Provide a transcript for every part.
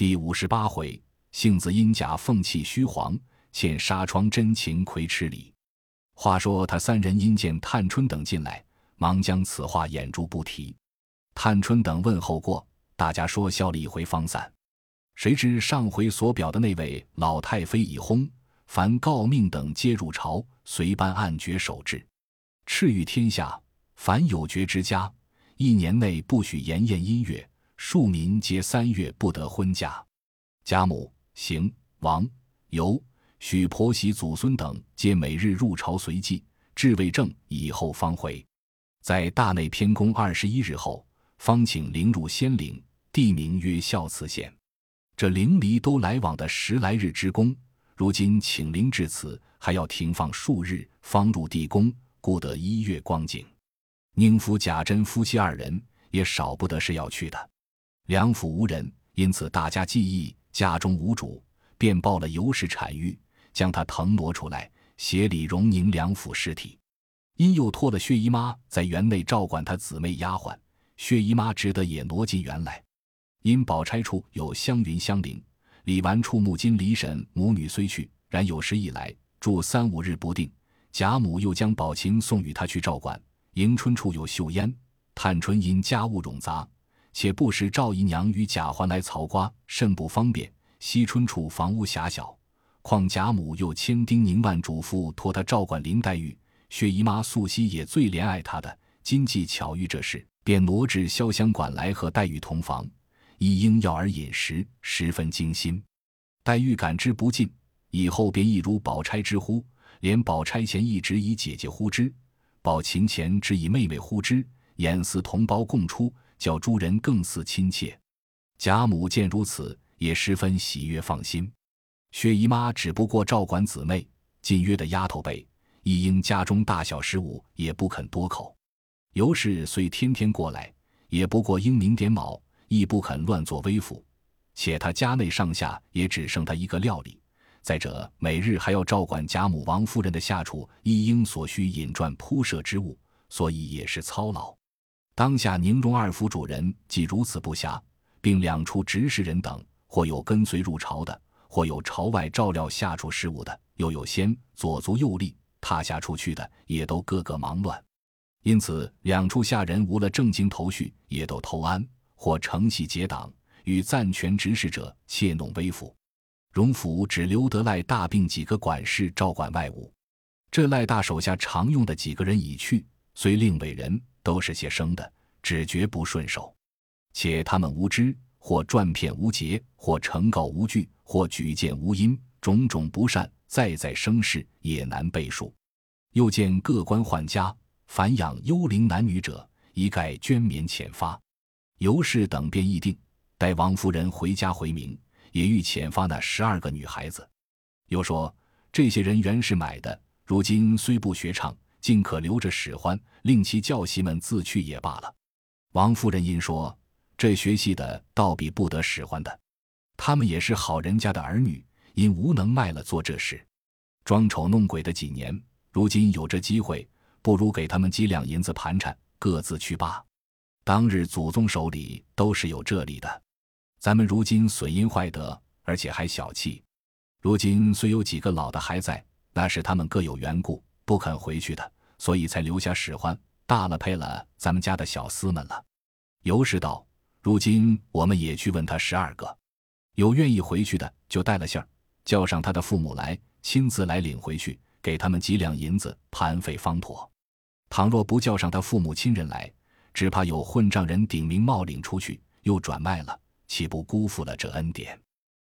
第五十八回，杏子因假凤气虚黄，欠纱窗真情亏吃礼。话说他三人因见探春等进来，忙将此话掩住不提。探春等问候过，大家说笑了一回，方散。谁知上回所表的那位老太妃已薨，凡诰命等皆入朝，随班按爵守制，敕谕天下，凡有爵之家，一年内不许筵宴音乐，庶民皆三月不得婚嫁。贾母、邢、王、尤许婆媳祖孙等，皆每日入朝随祭，至未正以后方回。在大内偏宫二十一日后，方请灵入仙陵，地名曰孝慈县。这灵离都来往的十来日之功，如今请灵至此，还要停放数日，方入地宫，故得一月光景。宁府贾珍夫妻二人也少不得是要去的。梁府无人，因此大家记忆家中无主，便报了尤氏产育，将他腾挪出来，协理荣宁两府尸体。因又托了薛姨妈在园内照管他姊妹丫鬟，薛姨妈只得也挪进园来。因宝钗处有湘云、香菱，李纨处木金、李婶母女虽去，然有时一来住三五日不定。贾母又将宝琴送与他去照管。迎春处有秀烟、探春因家务冗杂，且不时赵姨娘与贾环来曹瓜，甚不方便。惜春处房屋狭小，况贾母又千叮咛万嘱咐，托他照管林黛玉。薛姨妈素昔也最怜爱她的，今既巧遇这事，便挪至潇湘馆来和黛玉同房。一应要儿饮食，十分精心。黛玉感之不尽，以后便一如宝钗之呼，连宝钗前一直以姐姐呼之，宝琴前只以妹妹呼之，俨似同胞共出，叫诸人更似亲切。贾母见如此，也十分喜悦放心。薛姨妈只不过照管姊妹，近约的丫头辈，一应家中大小事务也不肯多口。尤氏虽天天过来，也不过英明点卯。亦不肯乱作威服，且他家内上下也只剩他一个料理。再者，每日还要照管贾母、王夫人的下厨，一应所需引转铺设之物，所以也是操劳。当下宁荣二府主人既如此不暇，并两处执事人等，或有跟随入朝的，或有朝外照料下处事务的，又有先左足右立踏下出去的，也都个个忙乱。因此，两处下人无了正经头绪，也都偷安。或承袭结党，与暂权执事者窃弄威服。荣府只留得赖大并几个管事照管外务。这赖大手下常用的几个人已去，虽另委人，都是些生的，只觉不顺手。且他们无知，或转骗无节，或呈告无据，或举荐无因，种种不善，再再生事，也难背数。又见各官宦家，凡养幽灵男女者，一概捐免遣发。尤氏等便议定，待王夫人回家回明，也欲遣发那十二个女孩子。又说这些人原是买的，如今虽不学唱，尽可留着使唤，令其教习们自去也罢了。王夫人因说：“这学戏的倒比不得使唤的，他们也是好人家的儿女，因无能卖了做这事，装丑弄鬼的几年，如今有这机会，不如给他们几两银子盘缠，各自去罢。”当日祖宗手里都是有这里的，咱们如今损阴坏德，而且还小气。如今虽有几个老的还在，那是他们各有缘故不肯回去的，所以才留下使唤。大了配了咱们家的小厮们了。尤氏道：“如今我们也去问他十二个，有愿意回去的，就带了信儿，叫上他的父母来，亲自来领回去，给他们几两银子盘费方妥。倘若不叫上他父母亲人来，只怕有混账人顶名冒领出去，又转卖了，岂不辜负了这恩典？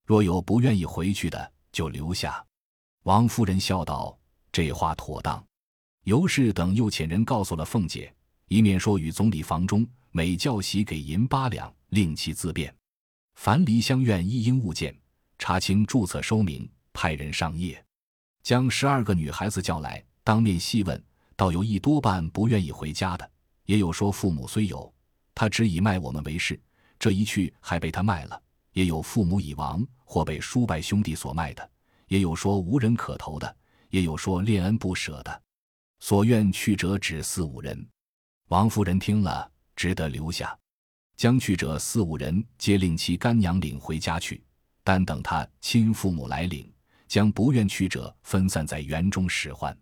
若有不愿意回去的，就留下。王夫人笑道：“这话妥当。”尤氏等又遣人告诉了凤姐，一面说与总理房中每教习给银八两，令其自便。凡梨香院一应物件，查清注册收名，派人上夜，将十二个女孩子叫来，当面细问，倒有一多半不愿意回家的。也有说父母虽有，他只以卖我们为事，这一去还被他卖了；也有父母已亡，或被叔伯兄弟所卖的；也有说无人可投的；也有说恋恩不舍的。所愿去者只四五人。王夫人听了，只得留下。将去者四五人，皆令其干娘领回家去。但等他亲父母来领，将不愿去者分散在园中使唤。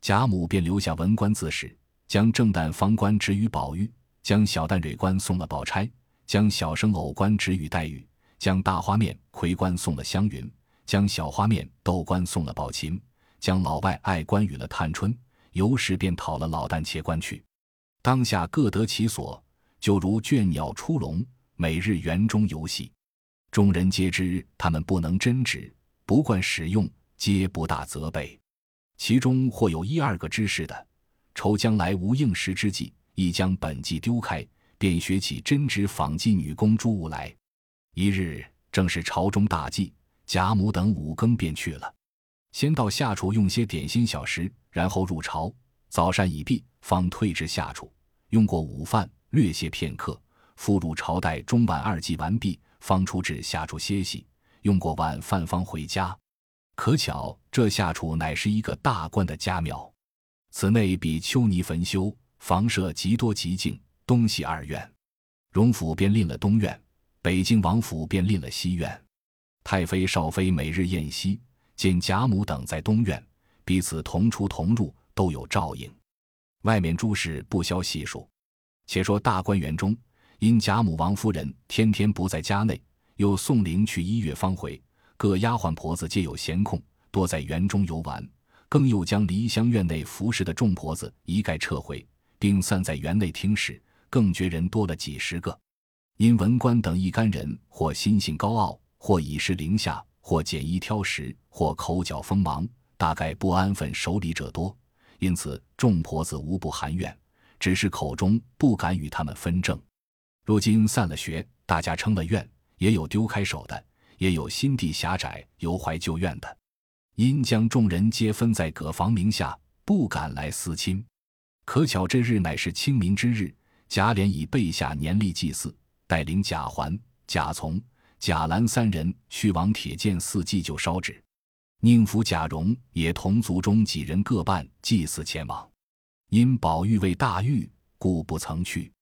贾母便留下文官自使，将正旦方官职于宝玉，将小旦蕊官送了宝钗，将小生藕官职与黛玉，将大花面葵官送了湘云，将小花面豆官送了宝琴，将老外爱官与了探春。由时便讨了老旦且官去，当下各得其所，就如倦鸟出笼，每日园中游戏。众人皆知他们不能真旨，不惯使用，皆不大责备。其中或有一二个知识的，愁将来无应时之计，亦将本计丢开，便学起针指纺绩女工诸物来。一日正是朝中大祭，贾母等五更便去了，先到下厨用些点心小食，然后入朝。早膳已毕，方退至下厨，用过午饭，略歇片刻，复入朝待中晚二祭完毕，方出至下厨歇息，用过晚饭方回家。可巧这下处乃是一个大官的家庙，此内比丘尼坟修，房舍极多极静，东西二院。荣府便另了东院，北京王府便另了西院。太妃少妃每日宴席，见贾母等在东院，彼此同出同入，都有照应。外面诸事不消细数。且说大观园中，因贾母、王夫人天天不在家内，又送灵去一月方回。各丫鬟婆子皆有闲空，多在园中游玩，更又将梨香院内服侍的众婆子一概撤回，并散在园内听使，更觉人多了几十个。因文官等一干人，或心性高傲，或已是凌下，或拣衣挑食，或口角锋芒，大概不安分守礼者多，因此众婆子无不含怨，只是口中不敢与他们分正。如今散了学，大家称了怨，也有丢开手的。也有心地狭窄、犹怀旧怨的，因将众人皆分在各房名下，不敢来私亲。可巧这日乃是清明之日，贾琏已备下年例祭祀，带领贾环、贾从、贾兰三人去往铁剑寺祭酒烧纸。宁府贾蓉也同族中几人各办祭祀前往，因宝玉为大狱，故不曾去。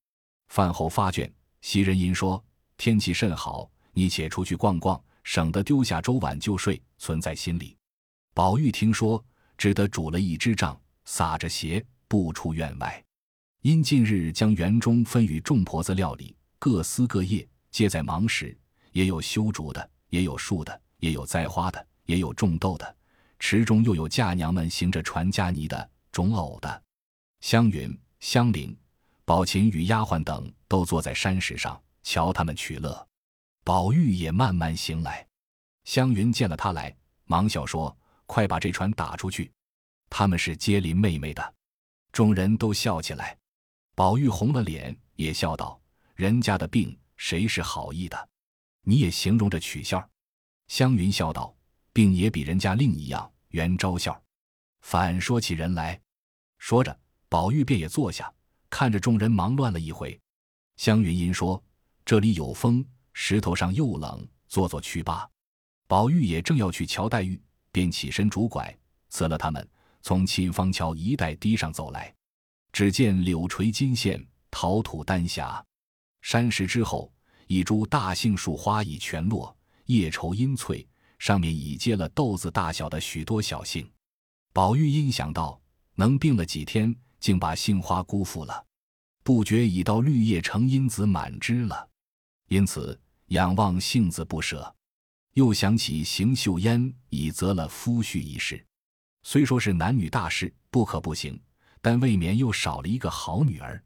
饭后发卷，袭人因说天气甚好。你且出去逛逛，省得丢下粥碗就睡，存在心里。宝玉听说，只得煮了一支杖，撒着鞋，不出院外。因近日将园中分与众婆子料理，各司各业，皆在忙时。也有修竹的，也有树的，也有栽花的，也有种豆的。池中又有嫁娘们行着传家泥的、种藕的。湘云、湘菱、宝琴与丫鬟等都坐在山石上，瞧他们取乐。宝玉也慢慢行来，湘云见了他来，忙笑说：“快把这船打出去。”他们是接邻妹妹的，众人都笑起来。宝玉红了脸，也笑道：“人家的病，谁是好意的？你也形容着取笑。”湘云笑道：“病也比人家另一样，原招笑。反说起人来。”说着，宝玉便也坐下，看着众人忙乱了一回。湘云因说：“这里有风。”石头上又冷，坐坐去罢。宝玉也正要去瞧黛玉，便起身拄拐，辞了他们，从沁芳桥一带堤上走来。只见柳垂金线，桃吐丹霞。山石之后，一株大杏树花已全落，叶稠阴翠，上面已结了豆子大小的许多小杏。宝玉因想到能病了几天，竟把杏花辜负了，不觉已到绿叶成荫子满枝了，因此。仰望杏子不舍，又想起邢岫烟已择了夫婿一事，虽说是男女大事，不可不行，但未免又少了一个好女儿。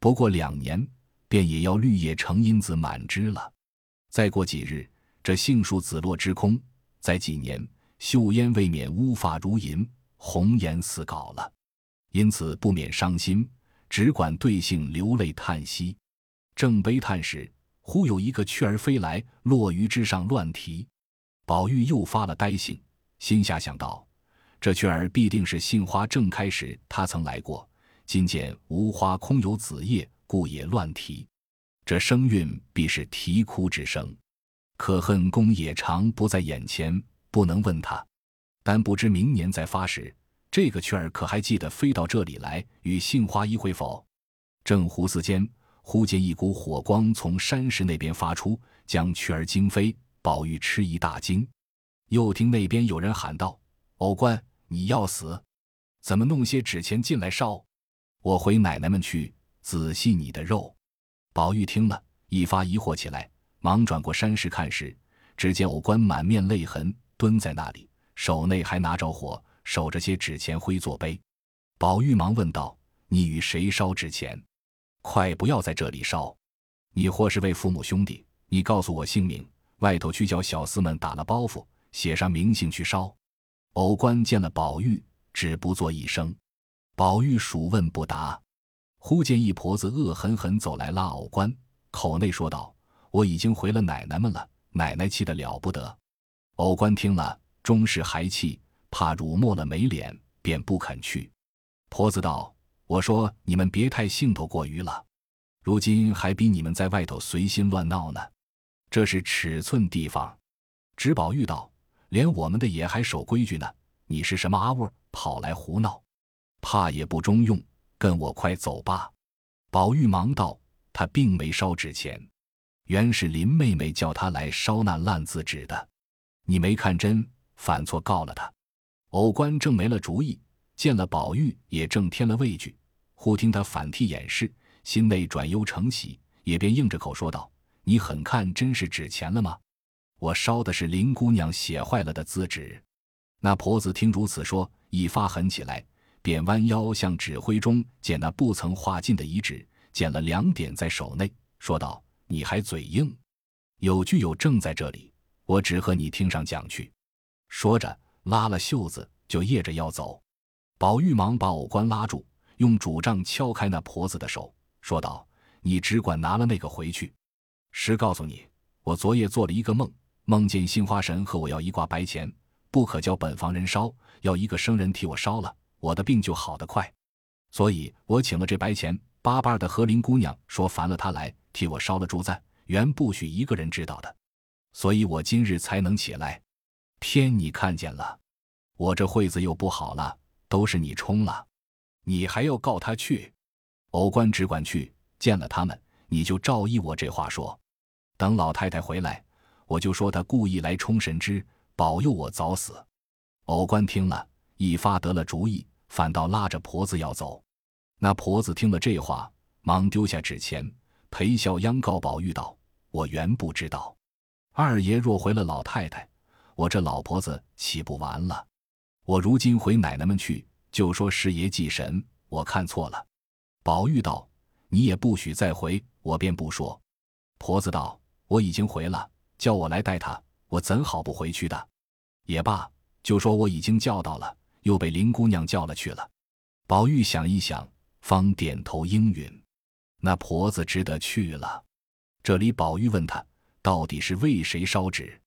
不过两年，便也要绿叶成荫子满枝了。再过几日，这杏树紫落之空；再几年，秀烟未免乌发如银，红颜似槁了。因此不免伤心，只管对杏流泪叹息。正悲叹时，忽有一个雀儿飞来，落于枝上乱啼。宝玉又发了呆性，心下想到：这雀儿必定是杏花正开时，他曾来过。今见无花空有子叶，故也乱啼。这声韵必是啼哭之声。可恨公也长不在眼前，不能问他。但不知明年再发时，这个雀儿可还记得飞到这里来与杏花一会否？正胡思间。忽见一股火光从山石那边发出，将雀儿惊飞。宝玉吃一大惊，又听那边有人喊道：“偶官，你要死！怎么弄些纸钱进来烧？我回奶奶们去仔细你的肉。”宝玉听了一发疑惑起来，忙转过山石看时，只见偶官满面泪痕，蹲在那里，手内还拿着火，守着些纸钱灰作碑。宝玉忙问道：“你与谁烧纸钱？快不要在这里烧！你或是为父母兄弟，你告诉我姓名。”外头去叫小厮们打了包袱，写上名姓去烧。偶官见了宝玉，只不作一声。宝玉数问不答。忽见一婆子恶狠狠走来拉偶官，口内说道：“我已经回了奶奶们了。”奶奶气得了不得。偶官听了，终是还气，怕辱没了没脸，便不肯去。婆子道：“我说你们别太兴头过于了，如今还比你们在外头随心乱闹呢。”这是尺寸地方，只宝玉道：“连我们的也还守规矩呢，你是什么阿味，跑来胡闹，怕也不中用，跟我快走吧。”宝玉忙道：“他并没烧纸钱，原是林妹妹叫他来烧那烂字纸的，你没看真，反错告了他。”偶官正没了主意，见了宝玉也正添了畏惧，忽听他反替掩饰，心内转忧成喜，也便硬着口说道。你很看真是纸钱了吗？我烧的是林姑娘写坏了的字纸。那婆子听如此说，一发狠起来，便弯腰向指挥中捡那不曾画尽的遗纸，捡了两点在手内，说道：“你还嘴硬，有据有证在这里，我只和你听上讲去。”说着，拉了袖子就掖着要走。宝玉忙把偶官拉住，用拄杖敲开那婆子的手，说道：“你只管拿了那个回去。”实告诉你，我昨夜做了一个梦，梦见杏花神和我要一挂白钱，不可叫本房人烧，要一个生人替我烧了，我的病就好得快。所以我请了这白钱，巴巴的和林姑娘说烦了她来替我烧了祝赞，原不许一个人知道的。所以我今日才能起来，偏你看见了，我这会子又不好了，都是你冲了，你还要告他去。偶官只管去见了他们，你就照依我这话说。等老太太回来，我就说她故意来充神之，保佑我早死。偶官听了一发得了主意，反倒拉着婆子要走。那婆子听了这话，忙丢下纸钱，陪笑央告宝玉道：“我原不知道，二爷若回了老太太，我这老婆子岂不完了？我如今回奶奶们去，就说师爷祭神，我看错了。”宝玉道：“你也不许再回，我便不说。”婆子道。我已经回了，叫我来带他，我怎好不回去的？也罢，就说我已经叫到了，又被林姑娘叫了去了。宝玉想一想，方点头应允。那婆子只得去了。这里宝玉问他，到底是为谁烧纸？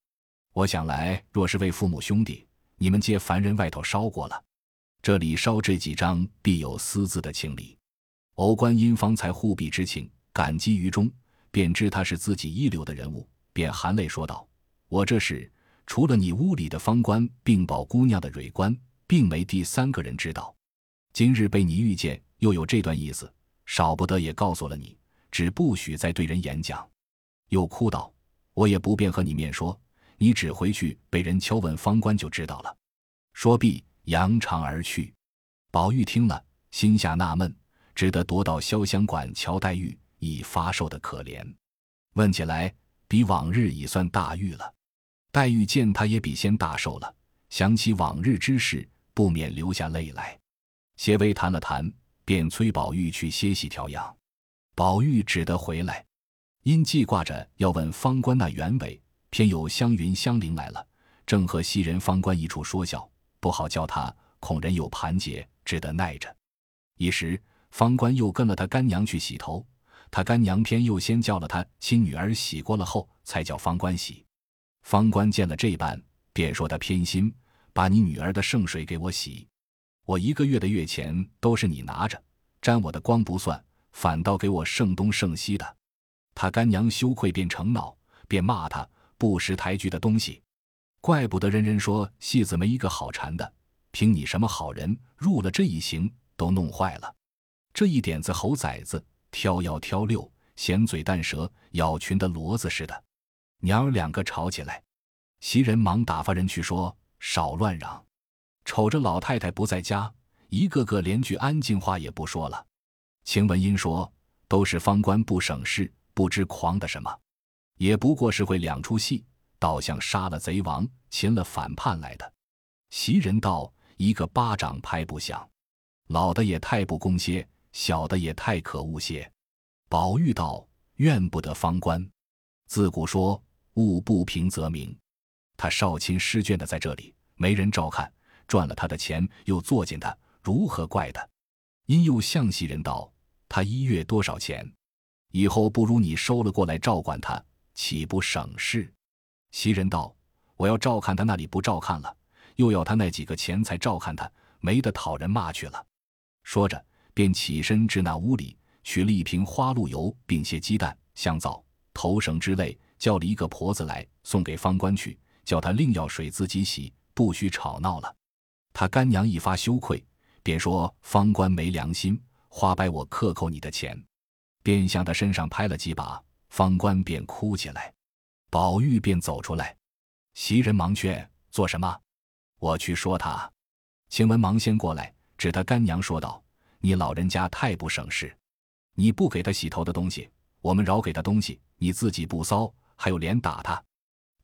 我想来，若是为父母兄弟，你们借凡人外头烧过了，这里烧这几张，必有私自的情理。偶官因方才护庇之情，感激于衷。便知他是自己一流的人物，便含泪说道：“我这是除了你屋里的方官，并宝姑娘的蕊官，并没第三个人知道。今日被你遇见，又有这段意思，少不得也告诉了你，只不许再对人演讲。”又哭道：“我也不便和你面说，你只回去被人敲问方官就知道了。”说毕，扬长而去。宝玉听了，心下纳闷，只得踱到潇湘馆瞧黛玉。已发瘦的可怜，问起来比往日已算大愈了。黛玉见他也比先大瘦了，想起往日之事，不免流下泪来。些微谈了谈，便催宝玉去歇息调养。宝玉只得回来，因记挂着要问方官那原委，偏有湘云、香菱来了，正和袭人、方官一处说笑，不好叫他，恐人有盘结，只得耐着。一时方官又跟了他干娘去洗头。他干娘偏又先叫了他亲女儿洗过了后，才叫方官洗。方官见了这般，便说他偏心，把你女儿的圣水给我洗。我一个月的月钱都是你拿着，沾我的光不算，反倒给我剩东剩西的。他干娘羞愧便成恼，便骂他不识抬举的东西。怪不得人人说戏子没一个好缠的，凭你什么好人入了这一行，都弄坏了。这一点子猴崽子。挑幺挑六，闲嘴淡舌，咬群的骡子似的。娘儿两个吵起来，袭人忙打发人去说少乱嚷。瞅着老太太不在家，一个个连句安静话也不说了。晴雯因说：“都是方官不省事，不知狂的什么，也不过是会两出戏，倒像杀了贼王、擒了反叛来的。”袭人道：“一个巴掌拍不响，老的也太不公些，小的也太可恶些。”宝玉道：“怨不得方官，自古说物不平则鸣。他少亲失眷的在这里，没人照看，赚了他的钱又作践他，如何怪他？”因又向袭人道：“他一月多少钱？以后不如你收了过来照管他，岂不省事？”袭人道：“我要照看他那里不照看了，又要他那几个钱财照看他，没得讨人骂去了。”说着，便起身至那屋里。取了一瓶花露油，并些鸡蛋、香皂、头绳之类，叫了一个婆子来送给方官去，叫他另要水自己洗，不许吵闹了。他干娘一发羞愧，便说方官没良心，花白我克扣你的钱，便向他身上拍了几把，方官便哭起来。宝玉便走出来，袭人忙劝：“做什么？我去说他。”晴雯忙先过来，指他干娘说道：“你老人家太不省事。”你不给他洗头的东西，我们饶给他东西，你自己不骚，还有脸打他？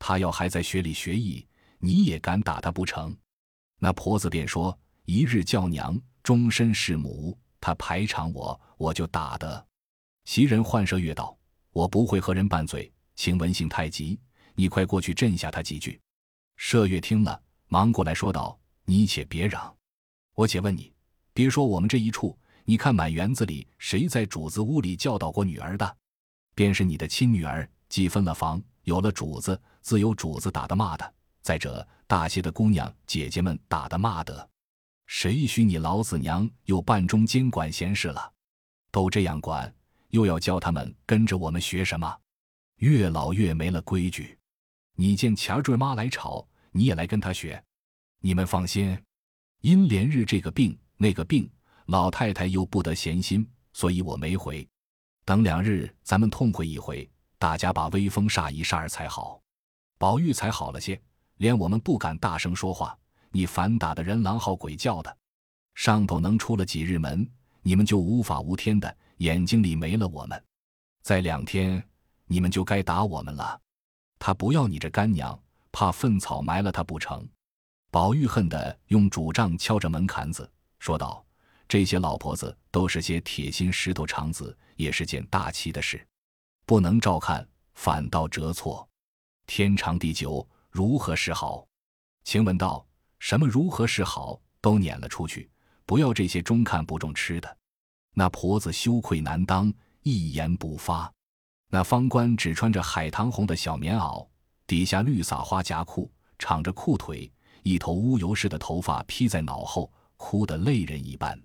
他要还在学里学艺，你也敢打他不成？那婆子便说：“一日叫娘，终身是母。他排场我，我就打的。”袭人唤麝月道：“我不会和人拌嘴，请文性太急，你快过去镇下他几句。”麝月听了，忙过来说道：“你且别嚷，我且问你，别说我们这一处。”你看满园子里，谁在主子屋里教导过女儿的？便是你的亲女儿，既分了房，有了主子，自有主子打的骂的。再者，大些的姑娘姐姐们打的骂的，谁许你老子娘又半中间管闲事了？都这样管，又要教他们跟着我们学什么？越老越没了规矩。你见钱坠妈来吵，你也来跟他学？你们放心，因连日这个病那个病。老太太又不得闲心，所以我没回。等两日，咱们痛快一回，大家把威风煞一煞才好。宝玉才好了些，连我们不敢大声说话。你反打的人狼嚎鬼叫的，上头能出了几日门，你们就无法无天的，眼睛里没了我们。再两天，你们就该打我们了。他不要你这干娘，怕粪草埋了他不成？宝玉恨得用拄杖敲着门槛子，说道。这些老婆子都是些铁心石头肠子，也是件大气的事，不能照看，反倒折错。天长地久，如何是好？晴雯道：“什么如何是好？都撵了出去，不要这些中看不中吃的。”那婆子羞愧难当，一言不发。那方官只穿着海棠红的小棉袄，底下绿撒花夹裤，敞着裤腿，一头乌油似的头发披在脑后，哭得泪人一般。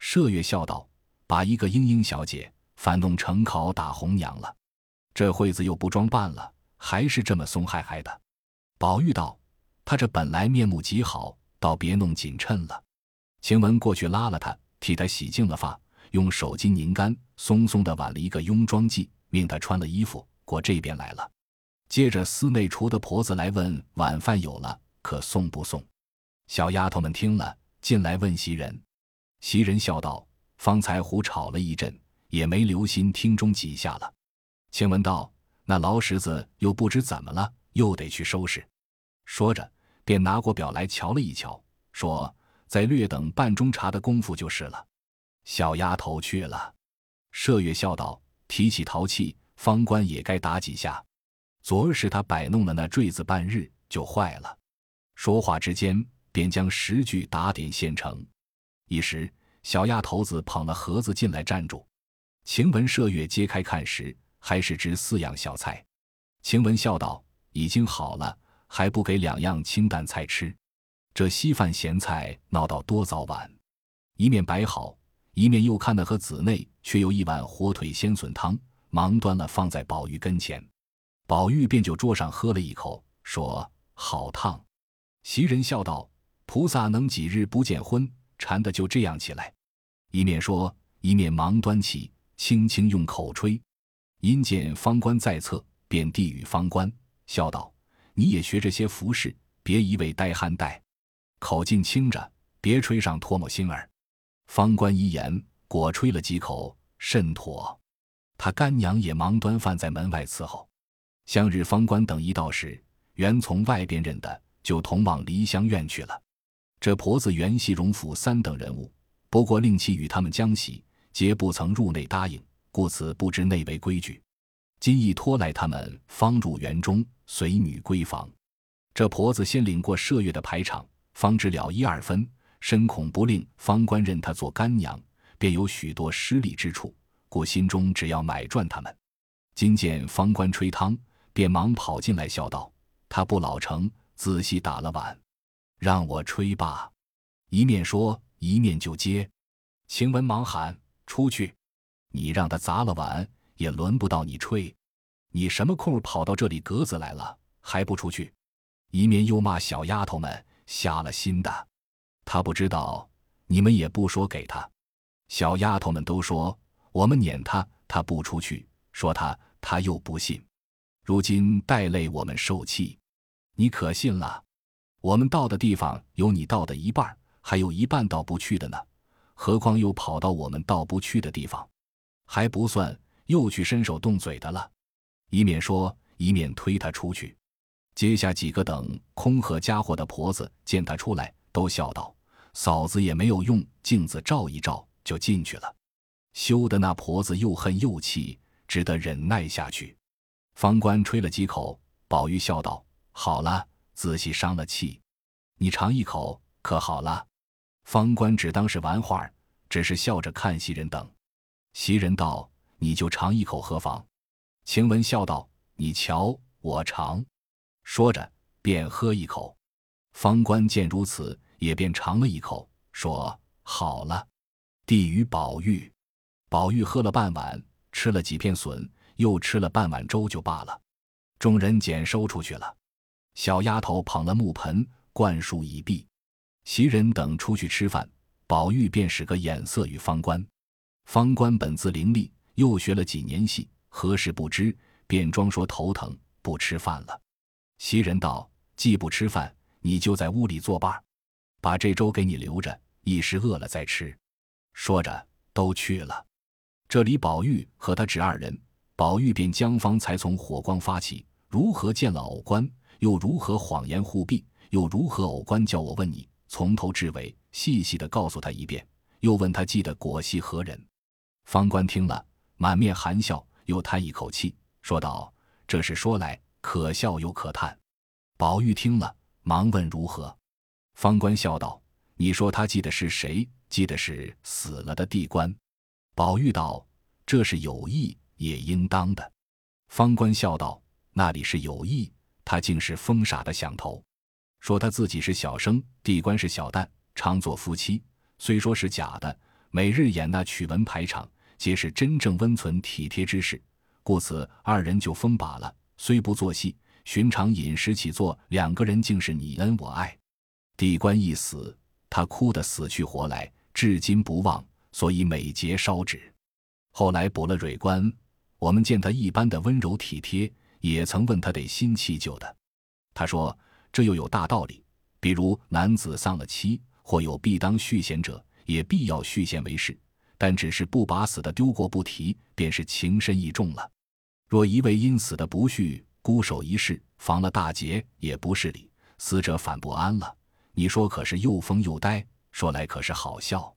麝月笑道：“把一个莺莺小姐反弄成考打红娘了，这会子又不装扮了，还是这么松嗨嗨的。”宝玉道：“他这本来面目极好，倒别弄紧衬了。”晴雯过去拉了他，替他洗净了发，用手巾拧干，松松的挽了一个雍妆髻，命他穿了衣服过这边来了。接着司内厨的婆子来问晚饭有了，可送不送？小丫头们听了，进来问袭人。袭人笑道：“方才胡吵了一阵，也没留心听中几下了。”晴雯道：“那老婶子又不知怎么了，又得去收拾。”说着，便拿过表来瞧了一瞧，说：“再略等半钟茶的功夫就是了。”小丫头去了。麝月笑道：“提起淘气，方官也该打几下。昨儿是他摆弄了那坠子，半日就坏了。”说话之间，便将十句打点现成。一时，小丫头子捧了盒子进来，站住。晴雯、麝月揭开看时，还是只四样小菜。晴雯笑道：“已经好了，还不给两样清淡菜吃？这稀饭咸菜闹到多早晚？”一面摆好，一面又看那盒子内却有一碗火腿鲜笋汤，忙端了放在宝玉跟前。宝玉便就桌上喝了一口，说：“好烫。”袭人笑道：“菩萨能几日不见荤？”馋的就这样起来，一面说，一面忙端起，轻轻用口吹。因见方官在侧，便递与方官，笑道：“你也学这些服饰，别一味呆憨呆，口径轻着，别吹上唾沫星儿。”方官一言，果吹了几口，甚妥。他干娘也忙端饭在门外伺候。向日方官等一到时，原从外边认得，就同往梨香院去了。这婆子原系荣府三等人物，不过令其与他们将喜，皆不曾入内答应。故此不知内为规矩，今亦拖来他们方入园中，随女闺房。这婆子先领过麝月的排场，方知了一二分，深恐不令方官认她做干娘，便有许多失礼之处，故心中只要买赚他们。今见方官吹汤，便忙跑进来笑道：“他不老成，仔细打了碗，让我吹罢。”一面说，一面就接。晴雯忙喊：“出去！”你让他砸了碗，也轮不到你吹。你什么空跑到这里格子来了，还不出去？一面又骂小丫头们瞎了心的。他不知道，你们也不说给他。小丫头们都说我们撵他，他不出去；说他，他又不信。如今带累我们受气，你可信了？我们到的地方有你到的一半，还有一半到不去的呢。何况又跑到我们到不去的地方？还不算，又去伸手动嘴的了。一面说，一面推他出去。接下几个等空盒家伙的婆子见他出来，都笑道：“嫂子也没有用镜子照一照，就进去了。”羞得那婆子又恨又气，只得忍耐下去。方官吹了几口，宝玉笑道：“好了，仔细伤了气，你尝一口，可好了。”方官只当是玩话，只是笑着看袭人等。袭人道：“你就尝一口何妨？”晴雯笑道：“你瞧，我尝。”说着便喝一口。方官见如此，也便尝了一口，说：“好了。”递与宝玉。宝玉喝了半碗，吃了几片笋，又吃了半碗粥，就罢了。众人捡收出去了。小丫头捧了木盆，灌漱已毕。袭人等出去吃饭，宝玉便使个眼色与方官。方官本自伶俐，又学了几年戏，何时不知，便装说头疼，不吃饭了。袭人道：“既不吃饭，你就在屋里作伴，把这粥给你留着，一时饿了再吃。”说着，都去了。这里宝玉和他侄二人，宝玉便将方才从火光发起，如何见了偶官，又如何谎言护庇，又如何偶官叫我问你，从头至尾细细的告诉他一遍，又问他记得果系何人。方官听了，满面含笑，又叹一口气，说道：“这事说来可笑又可叹。”宝玉听了，忙问如何。方官笑道：“你说他记得是谁？记得是死了的地官。”宝玉道：“这是有意，也应当的。”方官笑道：“那里是有意？他竟是疯傻的想头，说他自己是小生，地官是小旦，常做夫妻。虽说是假的，每日演那曲文排场。”皆是真正温存体贴之事，故此二人就疯罢了。虽不做戏，寻常饮食起坐，两个人竟是你恩我爱。地官一死，他哭得死去活来，至今不忘，所以每节烧纸。后来补了蕊官，我们见他一般的温柔体贴，也曾问他得新弃旧的，他说这又有大道理。比如男子丧了妻，或有必当续弦者，也必要续弦为事。但只是不把死的丢过不提，便是情深意重了。若一味因死的不续，孤守一世，防了大劫，也不是理。死者反不安了。你说可是又疯又呆？说来可是好笑。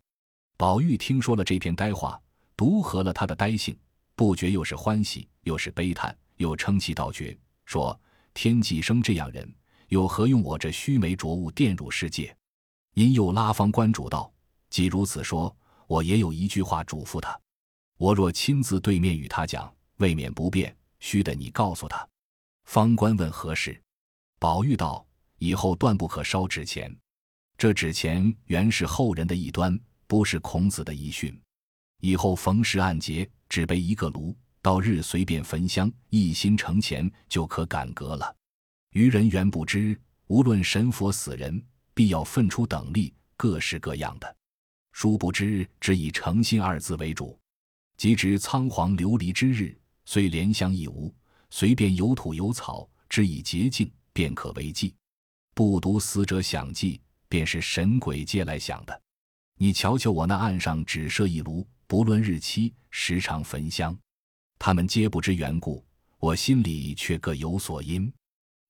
宝玉听说了这篇呆话，独合了他的呆性，不觉又是欢喜，又是悲叹，又称其道绝，说：天既生这样人，有何用我这须眉浊物玷辱世界？因又拉方关主道：既如此说。我也有一句话嘱咐他：我若亲自对面与他讲，未免不便，须得你告诉他。方官问何事，宝玉道：以后断不可烧纸钱。这纸钱原是后人的异端，不是孔子的遗训。以后逢时按节，只备一个炉，到日随便焚香，一心成钱，就可改革了。愚人原不知，无论神佛死人，必要分出等力，各式各样的。殊不知，只以诚心二字为主。即值仓皇流离之日，虽莲香亦无，随便有土有草，只以洁净，便可为祭。不独死者想祭，便是神鬼皆来想的。你瞧瞧我那案上只设一炉，不论日期，时常焚香。他们皆不知缘故，我心里却各有所因。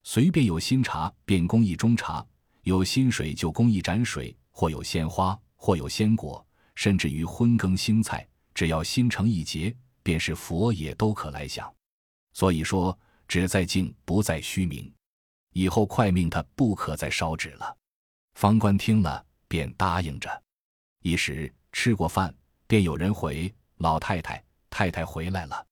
随便有新茶，便供一盅茶；有新水，就供一盏水；或有鲜花，或有鲜果，甚至于荤羹腥菜，只要心诚意洁，便是佛也都可来享。所以说，只在静，不在虚名。以后快命他不可再烧纸了。方官听了，便答应着。一时吃过饭，便有人回：“老太太，太太回来了。”